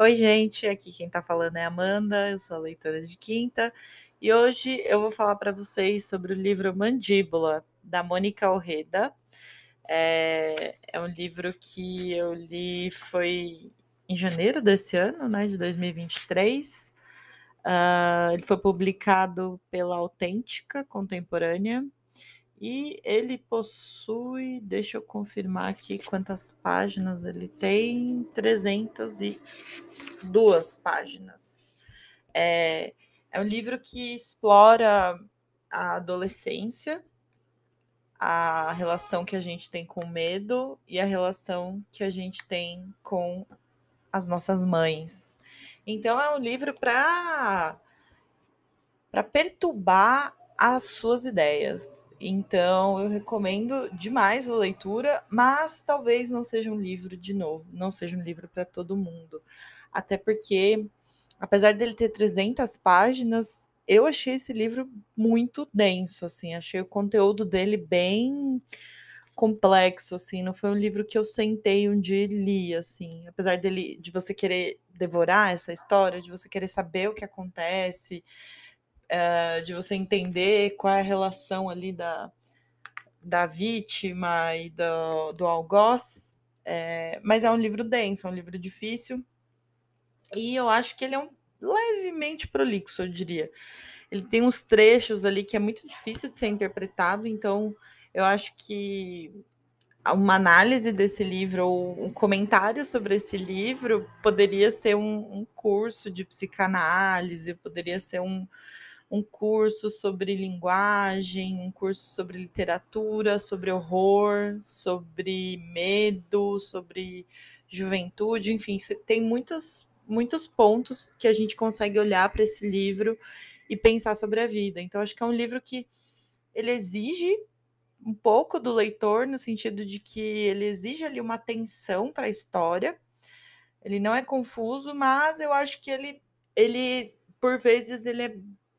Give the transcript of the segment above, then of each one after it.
Oi, gente, aqui quem tá falando é Amanda, eu sou a leitora de quinta, e hoje eu vou falar para vocês sobre o livro Mandíbula, da Mônica Orreda. É, é, um livro que eu li foi em janeiro desse ano, né, de 2023. Uh, ele foi publicado pela Autêntica Contemporânea e ele possui, deixa eu confirmar aqui quantas páginas ele tem, 302 páginas. É, é um livro que explora a adolescência, a relação que a gente tem com o medo e a relação que a gente tem com as nossas mães. Então é um livro para para perturbar as suas ideias. Então, eu recomendo demais a leitura, mas talvez não seja um livro de novo, não seja um livro para todo mundo. Até porque, apesar dele ter 300 páginas, eu achei esse livro muito denso, assim, achei o conteúdo dele bem complexo, assim, não foi um livro que eu sentei um dia e li, assim, apesar dele de você querer devorar essa história, de você querer saber o que acontece, uh, de você entender qual é a relação ali da, da vítima e do, do algoz. É, mas é um livro denso, é um livro difícil. E eu acho que ele é um levemente prolixo, eu diria. Ele tem uns trechos ali que é muito difícil de ser interpretado, então eu acho que uma análise desse livro ou um comentário sobre esse livro poderia ser um, um curso de psicanálise, poderia ser um, um curso sobre linguagem, um curso sobre literatura, sobre horror, sobre medo, sobre juventude, enfim, tem muitos, muitos pontos que a gente consegue olhar para esse livro e pensar sobre a vida. Então, acho que é um livro que ele exige um pouco do leitor, no sentido de que ele exige ali uma atenção para a história. Ele não é confuso, mas eu acho que ele, ele por vezes, ele é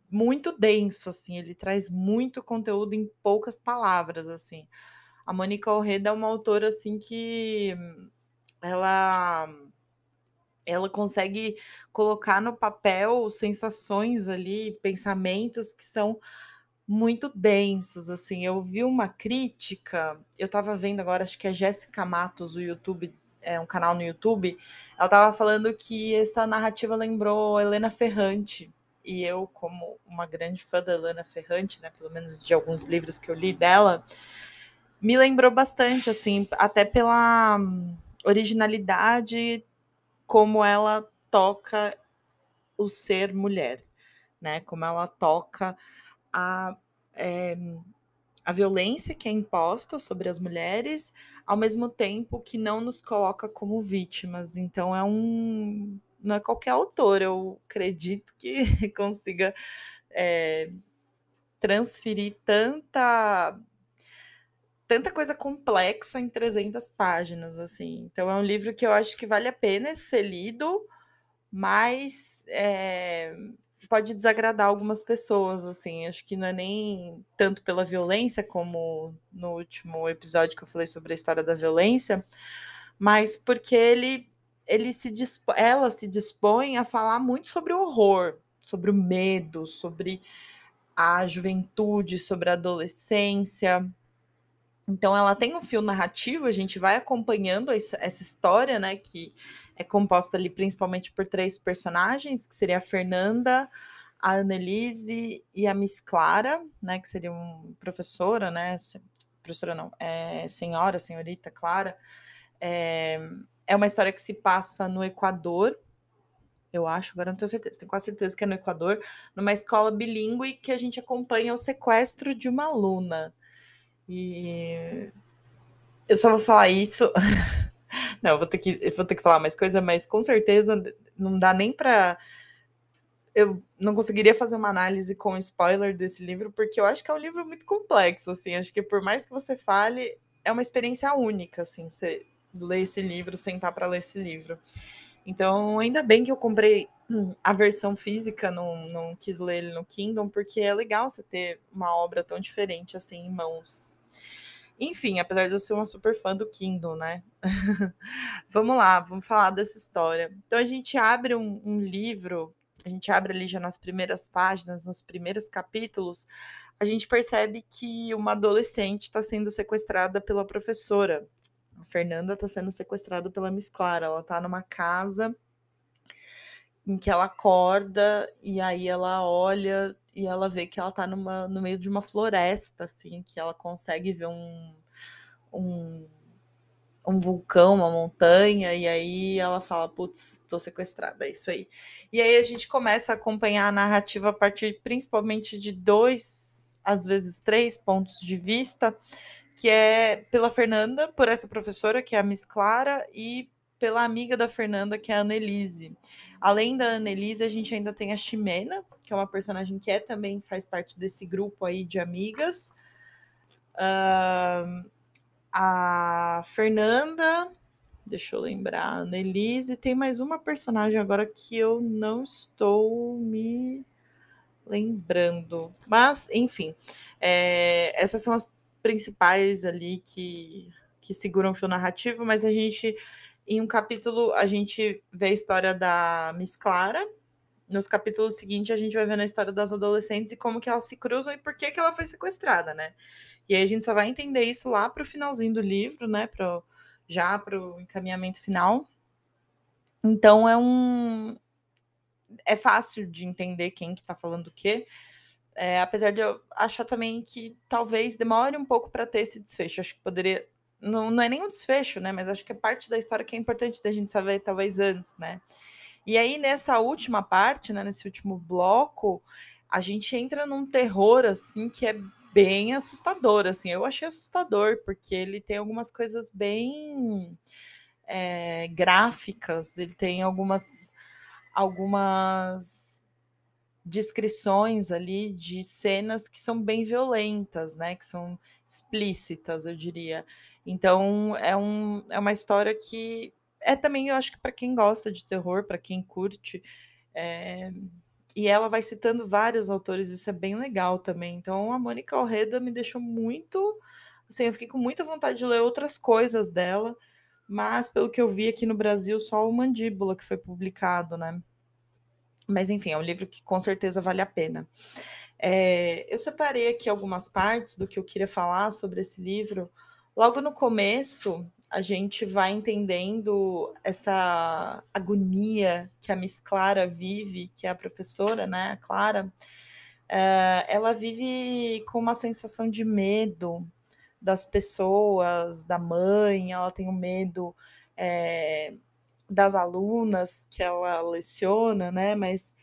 muito denso, assim, ele traz muito conteúdo em poucas palavras, assim. A Mônica Orreda é uma autora, assim, que ela ela consegue colocar no papel sensações ali, pensamentos que são muito densos, assim. Eu vi uma crítica, eu estava vendo agora, acho que é Jéssica Matos, o YouTube, é um canal no YouTube, ela estava falando que essa narrativa lembrou Helena Ferrante, e eu, como uma grande fã da Lana Ferrante, né, pelo menos de alguns livros que eu li dela, me lembrou bastante, assim, até pela originalidade como ela toca o ser mulher, né? Como ela toca a, é, a violência que é imposta sobre as mulheres, ao mesmo tempo que não nos coloca como vítimas. Então é um não é qualquer autor, eu acredito que consiga é, transferir tanta tanta coisa complexa em 300 páginas, assim. Então é um livro que eu acho que vale a pena ser lido, mas é, pode desagradar algumas pessoas, assim. Acho que não é nem tanto pela violência, como no último episódio que eu falei sobre a história da violência, mas porque ele ele se ela se dispõe a falar muito sobre o horror, sobre o medo, sobre a juventude, sobre a adolescência. Então ela tem um fio narrativo, a gente vai acompanhando essa história, né, que é composta ali principalmente por três personagens, que seria a Fernanda, a Annelise e a Miss Clara, né, que seria uma professora, né, professora não, é senhora, senhorita Clara, é, é uma história que se passa no Equador, eu acho, agora não tenho certeza, tenho quase certeza que é no Equador, numa escola bilíngue que a gente acompanha o sequestro de uma aluna. E eu só vou falar isso. não, vou ter que, vou ter que falar mais coisa, mas com certeza não dá nem para eu não conseguiria fazer uma análise com spoiler desse livro, porque eu acho que é um livro muito complexo, assim, acho que por mais que você fale, é uma experiência única, assim, você ler esse livro, sentar para ler esse livro. Então, ainda bem que eu comprei a versão física, não, não quis ler ele no Kindle, porque é legal você ter uma obra tão diferente assim em mãos. Enfim, apesar de eu ser uma super fã do Kindle, né? vamos lá, vamos falar dessa história. Então a gente abre um, um livro, a gente abre ali já nas primeiras páginas, nos primeiros capítulos, a gente percebe que uma adolescente está sendo sequestrada pela professora. A Fernanda está sendo sequestrada pela Miss Clara. Ela está numa casa em que ela acorda e aí ela olha e ela vê que ela tá numa, no meio de uma floresta, assim, que ela consegue ver um, um, um vulcão, uma montanha, e aí ela fala, putz, tô sequestrada, é isso aí. E aí a gente começa a acompanhar a narrativa a partir principalmente de dois, às vezes três pontos de vista, que é pela Fernanda, por essa professora, que é a Miss Clara, e pela amiga da Fernanda, que é a Annelise. Além da Annelise, a gente ainda tem a Ximena, que é uma personagem que é, também faz parte desse grupo aí de amigas. Uh, a Fernanda, deixa eu lembrar, a Annelise, tem mais uma personagem agora que eu não estou me lembrando. Mas, enfim, é, essas são as principais ali que, que seguram o fio narrativo, mas a gente em um capítulo, a gente vê a história da Miss Clara. Nos capítulos seguintes, a gente vai vendo a história das adolescentes e como que elas se cruzam e por que, que ela foi sequestrada, né? E aí a gente só vai entender isso lá pro finalzinho do livro, né? Pro, já pro encaminhamento final. Então é um. É fácil de entender quem que tá falando o quê. É, apesar de eu achar também que talvez demore um pouco para ter esse desfecho. Acho que poderia não, não é nem um desfecho, né? Mas acho que é parte da história que é importante da gente saber, talvez, antes, né? E aí, nessa última parte, né, nesse último bloco, a gente entra num terror, assim, que é bem assustador, assim. Eu achei assustador, porque ele tem algumas coisas bem é, gráficas, ele tem algumas algumas descrições ali de cenas que são bem violentas, né? Que são explícitas, eu diria. Então é, um, é uma história que é também, eu acho que para quem gosta de terror, para quem curte, é... e ela vai citando vários autores, isso é bem legal também. Então a Mônica Alreda me deixou muito, assim, eu fiquei com muita vontade de ler outras coisas dela, mas pelo que eu vi aqui no Brasil, só o Mandíbula que foi publicado, né? Mas enfim, é um livro que com certeza vale a pena. É, eu separei aqui algumas partes do que eu queria falar sobre esse livro. Logo no começo, a gente vai entendendo essa agonia que a Miss Clara vive, que é a professora, né, a Clara, uh, ela vive com uma sensação de medo das pessoas, da mãe, ela tem um medo é, das alunas que ela leciona, né, mas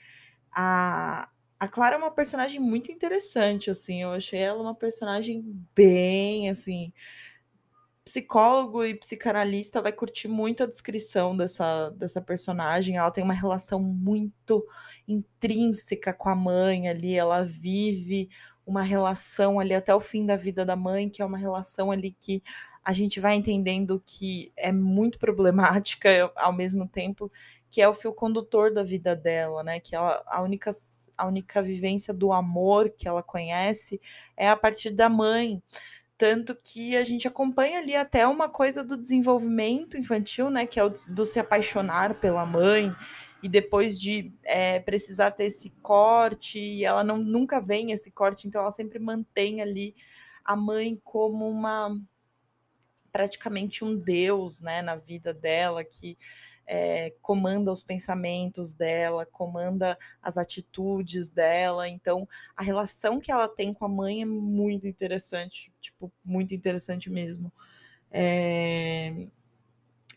a, a Clara é uma personagem muito interessante, assim, eu achei ela uma personagem bem, assim, psicólogo e psicanalista vai curtir muito a descrição dessa, dessa personagem. Ela tem uma relação muito intrínseca com a mãe ali, ela vive uma relação ali até o fim da vida da mãe, que é uma relação ali que a gente vai entendendo que é muito problemática ao mesmo tempo que é o fio condutor da vida dela, né? Que ela, a única a única vivência do amor que ela conhece é a partir da mãe. Tanto que a gente acompanha ali até uma coisa do desenvolvimento infantil, né? Que é o do se apaixonar pela mãe e depois de é, precisar ter esse corte, e ela não, nunca vem esse corte, então ela sempre mantém ali a mãe como uma praticamente um deus, né, na vida dela, que é, comanda os pensamentos dela, comanda as atitudes dela. Então, a relação que ela tem com a mãe é muito interessante, tipo, muito interessante mesmo. É...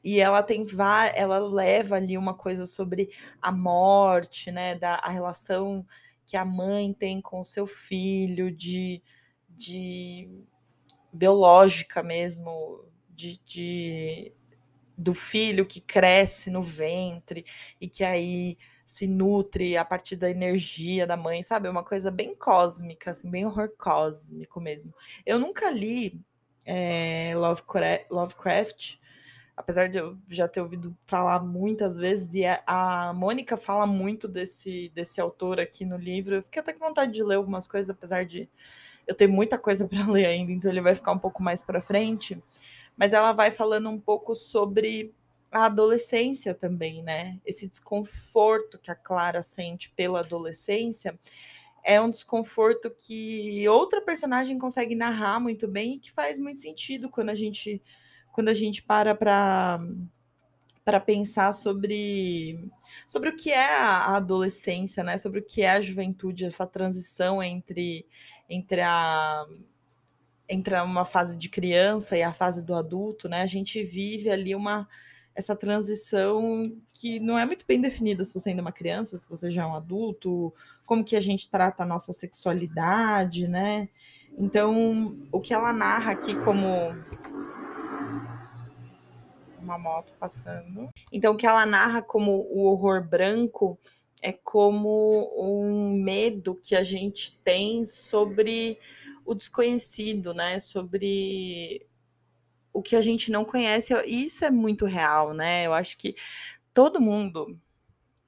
E ela tem ela leva ali uma coisa sobre a morte, né? Da a relação que a mãe tem com o seu filho, de, de biológica mesmo, de, de do filho que cresce no ventre e que aí se nutre a partir da energia da mãe, sabe? É uma coisa bem cósmica, assim, bem horror cósmico mesmo. Eu nunca li é, Lovecraft, apesar de eu já ter ouvido falar muitas vezes, e a, Mônica fala muito desse, desse autor aqui no livro. Eu fiquei até com vontade de ler algumas coisas, apesar de eu tenho muita coisa para ler ainda, então ele vai ficar um pouco mais para frente. Mas ela vai falando um pouco sobre a adolescência também, né? Esse desconforto que a Clara sente pela adolescência é um desconforto que outra personagem consegue narrar muito bem e que faz muito sentido quando a gente quando a gente para para para pensar sobre sobre o que é a adolescência, né? Sobre o que é a juventude, essa transição entre entre a entre uma fase de criança e a fase do adulto, né? A gente vive ali uma essa transição que não é muito bem definida se você ainda é uma criança, se você já é um adulto, como que a gente trata a nossa sexualidade, né? Então, o que ela narra aqui como uma moto passando. Então, o que ela narra como o horror branco é como um medo que a gente tem sobre o desconhecido, né? Sobre o que a gente não conhece. Isso é muito real, né? Eu acho que todo mundo,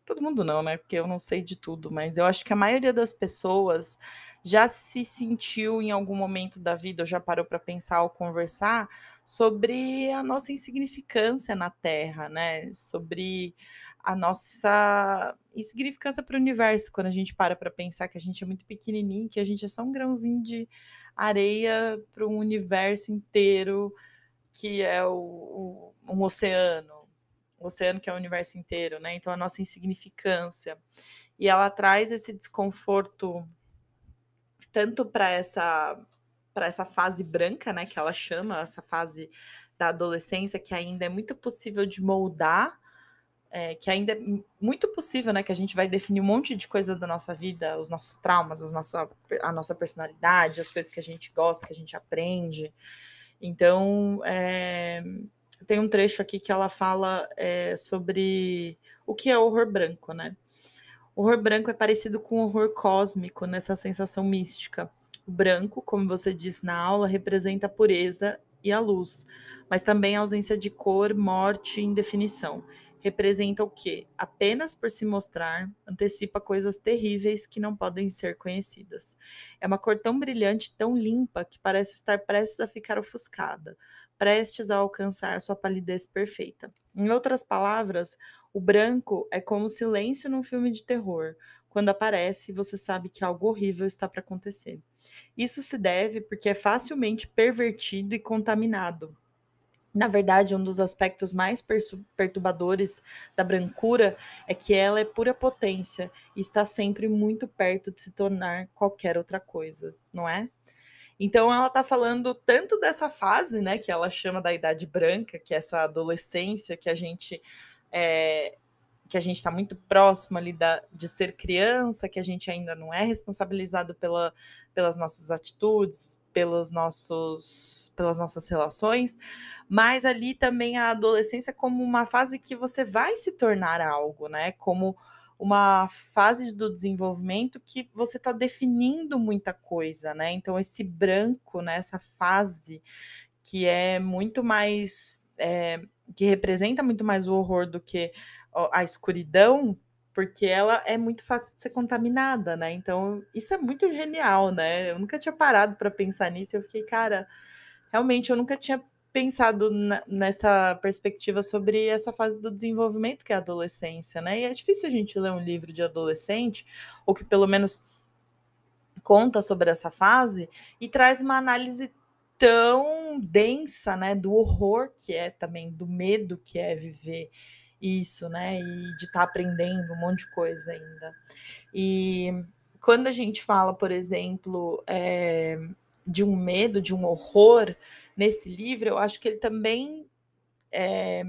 todo mundo não, né? Porque eu não sei de tudo, mas eu acho que a maioria das pessoas já se sentiu em algum momento da vida, ou já parou para pensar ou conversar sobre a nossa insignificância na Terra, né? Sobre a nossa insignificância para o universo, quando a gente para para pensar que a gente é muito pequenininho, que a gente é só um grãozinho de areia para um universo inteiro que é o, o, um oceano, o oceano que é o universo inteiro, né? Então a nossa insignificância. E ela traz esse desconforto tanto para essa para essa fase branca, né, que ela chama, essa fase da adolescência que ainda é muito possível de moldar, é, que ainda é muito possível, né, que a gente vai definir um monte de coisa da nossa vida, os nossos traumas, as nossa, a nossa personalidade, as coisas que a gente gosta, que a gente aprende. Então, é, tem um trecho aqui que ela fala é, sobre o que é horror branco, né? O horror branco é parecido com o horror cósmico nessa sensação mística. O branco, como você disse na aula, representa a pureza e a luz, mas também a ausência de cor, morte e indefinição. Representa o que, apenas por se mostrar, antecipa coisas terríveis que não podem ser conhecidas. É uma cor tão brilhante, tão limpa, que parece estar prestes a ficar ofuscada, prestes a alcançar sua palidez perfeita. Em outras palavras, o branco é como o silêncio num filme de terror. Quando aparece, você sabe que algo horrível está para acontecer. Isso se deve porque é facilmente pervertido e contaminado. Na verdade, um dos aspectos mais perturbadores da brancura é que ela é pura potência e está sempre muito perto de se tornar qualquer outra coisa, não é? Então ela está falando tanto dessa fase, né, que ela chama da idade branca, que é essa adolescência que a gente é, que a gente está muito próximo ali da, de ser criança, que a gente ainda não é responsabilizado pela, pelas nossas atitudes, pelos nossos, pelas nossas relações, mas ali também a adolescência como uma fase que você vai se tornar algo, né? Como uma fase do desenvolvimento que você está definindo muita coisa, né? Então esse branco, né? Essa fase que é muito mais é, que representa muito mais o horror do que a escuridão, porque ela é muito fácil de ser contaminada, né? Então, isso é muito genial, né? Eu nunca tinha parado para pensar nisso, eu fiquei, cara, realmente eu nunca tinha pensado nessa perspectiva sobre essa fase do desenvolvimento que é a adolescência, né? E é difícil a gente ler um livro de adolescente, ou que pelo menos conta sobre essa fase e traz uma análise tão densa, né, do horror que é também, do medo que é viver isso, né, e de estar tá aprendendo um monte de coisa ainda. E quando a gente fala, por exemplo, é, de um medo, de um horror nesse livro, eu acho que ele também é,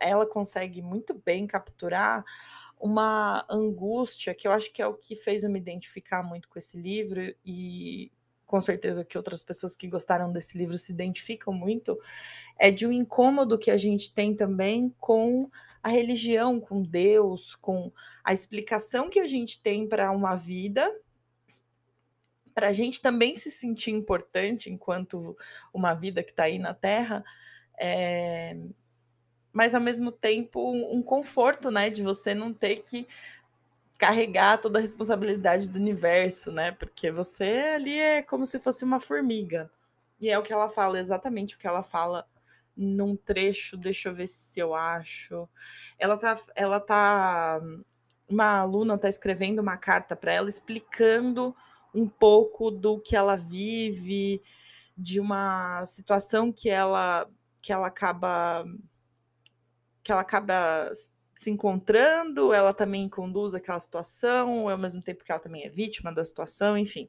ela consegue muito bem capturar uma angústia que eu acho que é o que fez eu me identificar muito com esse livro e com certeza que outras pessoas que gostaram desse livro se identificam muito, é de um incômodo que a gente tem também com a religião, com Deus, com a explicação que a gente tem para uma vida, para a gente também se sentir importante enquanto uma vida que está aí na Terra, é... mas ao mesmo tempo um conforto, né, de você não ter que carregar toda a responsabilidade do universo, né? Porque você ali é como se fosse uma formiga. E é o que ela fala, exatamente o que ela fala num trecho, deixa eu ver se eu acho. Ela tá, ela tá, uma aluna tá escrevendo uma carta para ela explicando um pouco do que ela vive, de uma situação que ela que ela acaba que ela acaba se encontrando, ela também conduz aquela situação, ao mesmo tempo que ela também é vítima da situação, enfim.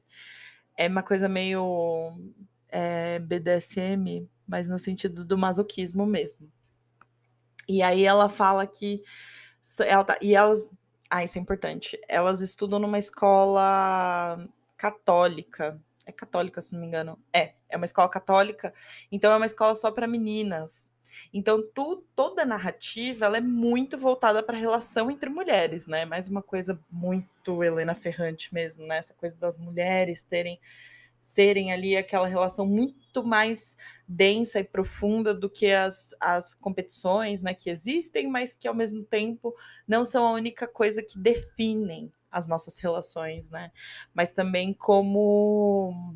É uma coisa meio é, BDSM, mas no sentido do masoquismo mesmo. E aí ela fala que ela tá, e elas, ah, isso é importante. Elas estudam numa escola católica. É católica, se não me engano. É, é uma escola católica. Então é uma escola só para meninas. Então tu, toda a narrativa ela é muito voltada para a relação entre mulheres, né? Mais uma coisa muito Helena Ferrante mesmo, né? Essa coisa das mulheres terem serem ali aquela relação muito mais densa e profunda do que as, as competições né, que existem, mas que ao mesmo tempo não são a única coisa que definem as nossas relações, né? Mas também como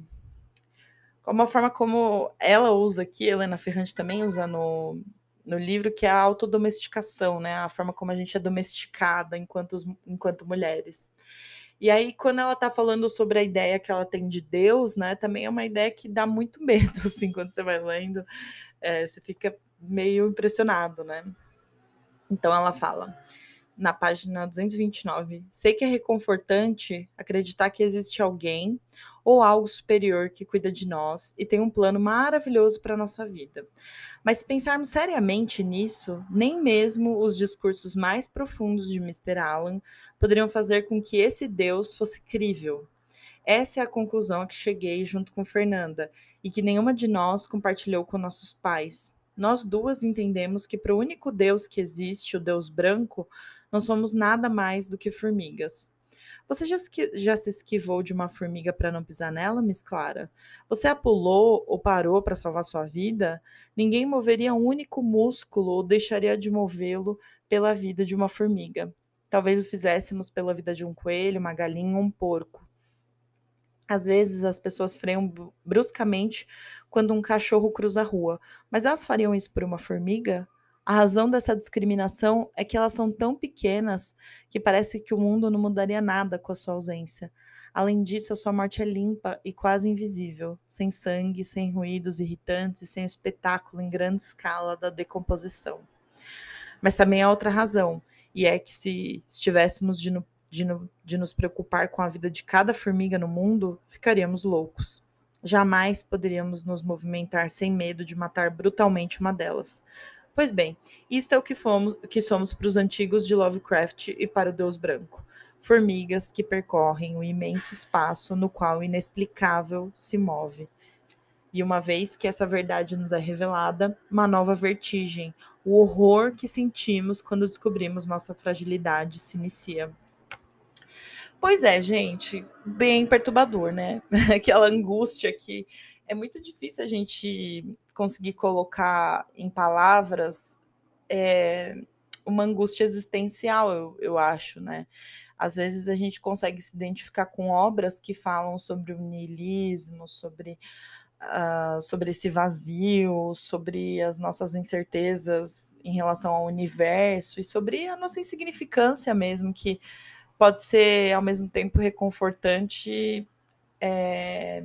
como a forma como ela usa aqui, Helena Ferrante também usa no, no livro, que é a autodomesticação, né? A forma como a gente é domesticada enquanto, enquanto mulheres. E aí, quando ela está falando sobre a ideia que ela tem de Deus, né, também é uma ideia que dá muito medo, assim, quando você vai lendo, é, você fica meio impressionado, né? Então ela fala, na página 229, sei que é reconfortante acreditar que existe alguém ou algo superior que cuida de nós e tem um plano maravilhoso para a nossa vida. Mas se pensarmos seriamente nisso, nem mesmo os discursos mais profundos de Mr. Allen poderiam fazer com que esse Deus fosse crível. Essa é a conclusão a que cheguei junto com Fernanda e que nenhuma de nós compartilhou com nossos pais. Nós duas entendemos que para o único Deus que existe, o Deus branco, não somos nada mais do que formigas. Você já, já se esquivou de uma formiga para não pisar nela, Miss Clara? Você a pulou ou parou para salvar sua vida? Ninguém moveria um único músculo ou deixaria de movê-lo pela vida de uma formiga. Talvez o fizéssemos pela vida de um coelho, uma galinha ou um porco. Às vezes as pessoas freiam bruscamente quando um cachorro cruza a rua, mas elas fariam isso por uma formiga? A razão dessa discriminação é que elas são tão pequenas que parece que o mundo não mudaria nada com a sua ausência. Além disso, a sua morte é limpa e quase invisível, sem sangue, sem ruídos irritantes, sem o espetáculo em grande escala da decomposição. Mas também há outra razão, e é que se estivéssemos de, no, de, no, de nos preocupar com a vida de cada formiga no mundo, ficaríamos loucos. Jamais poderíamos nos movimentar sem medo de matar brutalmente uma delas. Pois bem, isto é o que, fomos, que somos para os antigos de Lovecraft e para o Deus Branco. Formigas que percorrem o imenso espaço no qual o inexplicável se move. E uma vez que essa verdade nos é revelada, uma nova vertigem, o horror que sentimos quando descobrimos nossa fragilidade se inicia. Pois é, gente, bem perturbador, né? Aquela angústia que é muito difícil a gente conseguir colocar em palavras é, uma angústia existencial, eu, eu acho, né? Às vezes a gente consegue se identificar com obras que falam sobre o niilismo, sobre, uh, sobre esse vazio, sobre as nossas incertezas em relação ao universo e sobre a nossa insignificância mesmo, que pode ser ao mesmo tempo reconfortante, é,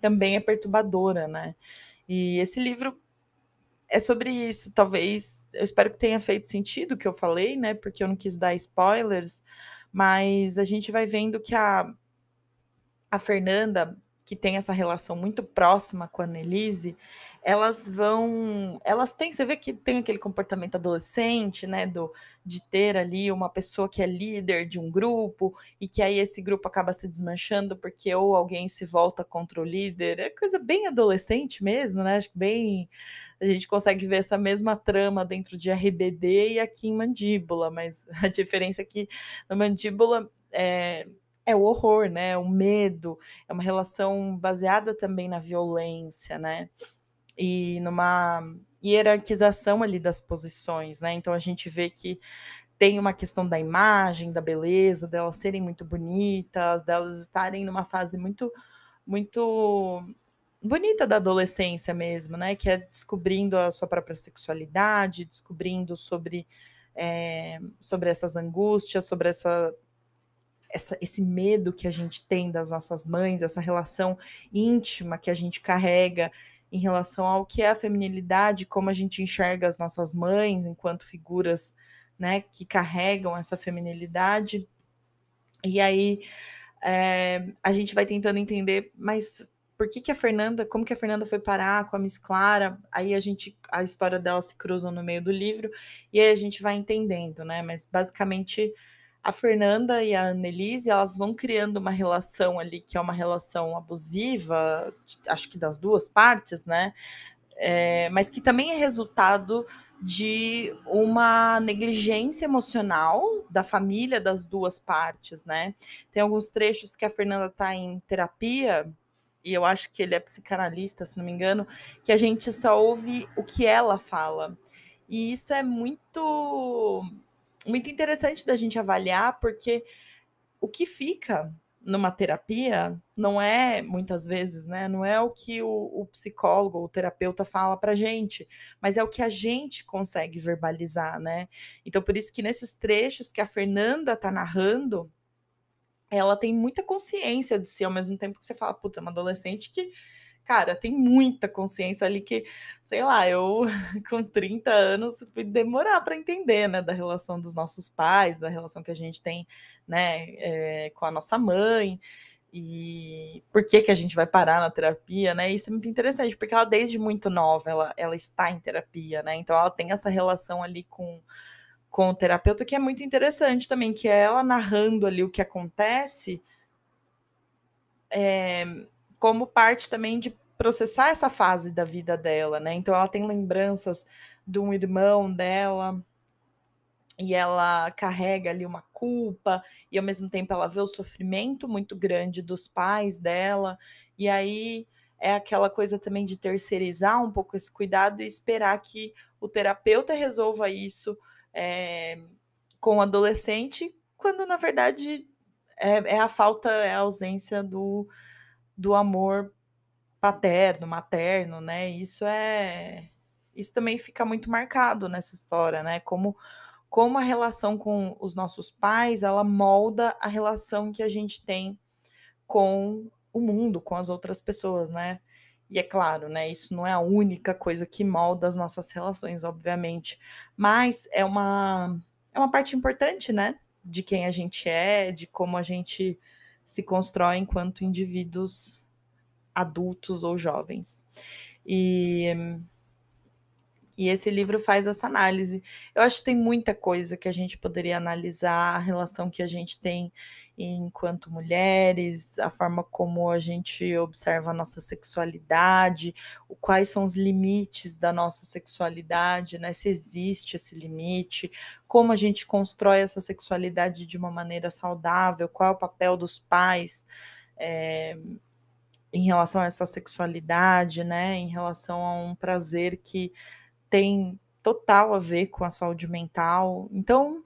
também é perturbadora, né? E esse livro é sobre isso, talvez. Eu espero que tenha feito sentido o que eu falei, né? Porque eu não quis dar spoilers, mas a gente vai vendo que a, a Fernanda, que tem essa relação muito próxima com a Annelise, elas vão, elas têm, você vê que tem aquele comportamento adolescente, né, do de ter ali uma pessoa que é líder de um grupo e que aí esse grupo acaba se desmanchando porque ou alguém se volta contra o líder, é coisa bem adolescente mesmo, né? Acho que bem a gente consegue ver essa mesma trama dentro de RBD e aqui em Mandíbula, mas a diferença é que na Mandíbula é, é o horror, né? O medo, é uma relação baseada também na violência, né? E numa hierarquização ali das posições, né? Então a gente vê que tem uma questão da imagem, da beleza, delas serem muito bonitas, delas estarem numa fase muito, muito bonita da adolescência mesmo, né? Que é descobrindo a sua própria sexualidade, descobrindo sobre, é, sobre essas angústias, sobre essa, essa, esse medo que a gente tem das nossas mães, essa relação íntima que a gente carrega em relação ao que é a feminilidade, como a gente enxerga as nossas mães enquanto figuras né, que carregam essa feminilidade. E aí é, a gente vai tentando entender, mas por que, que a Fernanda, como que a Fernanda foi parar com a Miss Clara? Aí a gente, a história dela se cruza no meio do livro e aí a gente vai entendendo, né? Mas basicamente a Fernanda e a Annelise, elas vão criando uma relação ali que é uma relação abusiva, acho que das duas partes, né? É, mas que também é resultado de uma negligência emocional da família das duas partes, né? Tem alguns trechos que a Fernanda está em terapia, e eu acho que ele é psicanalista, se não me engano, que a gente só ouve o que ela fala. E isso é muito muito interessante da gente avaliar, porque o que fica numa terapia não é muitas vezes, né? Não é o que o, o psicólogo ou o terapeuta fala para gente, mas é o que a gente consegue verbalizar, né? Então por isso que nesses trechos que a Fernanda tá narrando, ela tem muita consciência de si, ao mesmo tempo que você fala, puta, é uma adolescente que cara, tem muita consciência ali que, sei lá, eu com 30 anos fui demorar para entender, né, da relação dos nossos pais, da relação que a gente tem, né, é, com a nossa mãe e por que que a gente vai parar na terapia, né? Isso é muito interessante, porque ela desde muito nova, ela, ela está em terapia, né? Então ela tem essa relação ali com com o terapeuta que é muito interessante também, que é ela narrando ali o que acontece, é, como parte também de processar essa fase da vida dela, né? Então ela tem lembranças de um irmão dela e ela carrega ali uma culpa e ao mesmo tempo ela vê o sofrimento muito grande dos pais dela e aí é aquela coisa também de terceirizar um pouco esse cuidado e esperar que o terapeuta resolva isso é, com o adolescente, quando na verdade é, é a falta, é a ausência do, do amor paterno, materno, né? Isso é isso também fica muito marcado nessa história, né? Como como a relação com os nossos pais, ela molda a relação que a gente tem com o mundo, com as outras pessoas, né? E é claro, né, isso não é a única coisa que molda as nossas relações, obviamente, mas é uma é uma parte importante, né, de quem a gente é, de como a gente se constrói enquanto indivíduos adultos ou jovens. E, e esse livro faz essa análise. Eu acho que tem muita coisa que a gente poderia analisar, a relação que a gente tem enquanto mulheres, a forma como a gente observa a nossa sexualidade, quais são os limites da nossa sexualidade, né? Se existe esse limite, como a gente constrói essa sexualidade de uma maneira saudável, qual é o papel dos pais. É, em relação a essa sexualidade, né, em relação a um prazer que tem total a ver com a saúde mental. Então,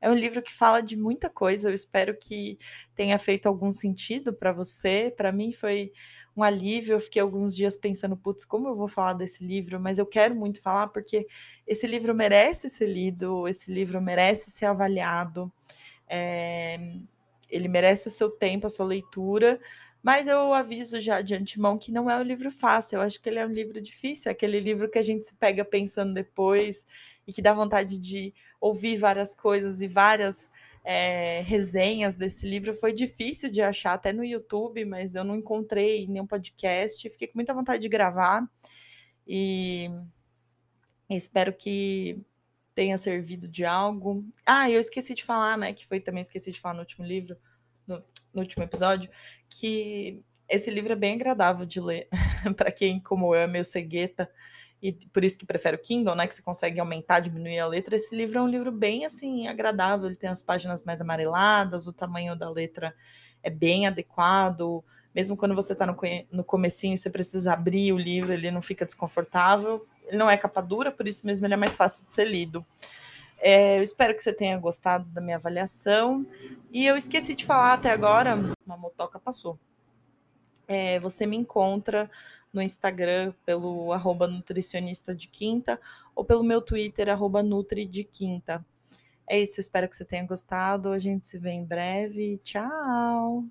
é um livro que fala de muita coisa. Eu espero que tenha feito algum sentido para você. Para mim foi um alívio. Eu fiquei alguns dias pensando, putz, como eu vou falar desse livro? Mas eu quero muito falar porque esse livro merece ser lido, esse livro merece ser avaliado. É, ele merece o seu tempo, a sua leitura, mas eu aviso já de antemão que não é um livro fácil, eu acho que ele é um livro difícil, aquele livro que a gente se pega pensando depois e que dá vontade de ouvir várias coisas e várias é, resenhas desse livro. Foi difícil de achar até no YouTube, mas eu não encontrei nenhum podcast. Fiquei com muita vontade de gravar e espero que tenha servido de algo. Ah, eu esqueci de falar, né? Que foi também esqueci de falar no último livro, no, último episódio, que esse livro é bem agradável de ler para quem, como eu, é meio cegueta e por isso que prefere o Kindle, né, que você consegue aumentar, diminuir a letra. Esse livro é um livro bem assim agradável, ele tem as páginas mais amareladas, o tamanho da letra é bem adequado. Mesmo quando você está no, no comecinho, você precisa abrir o livro, ele não fica desconfortável. Ele não é capa dura, por isso mesmo ele é mais fácil de ser lido. É, eu espero que você tenha gostado da minha avaliação. E eu esqueci de falar até agora, uma motoca passou. É, você me encontra no Instagram pelo arroba nutricionista de quinta ou pelo meu Twitter, arroba nutri de quinta. É isso, espero que você tenha gostado. A gente se vê em breve. Tchau!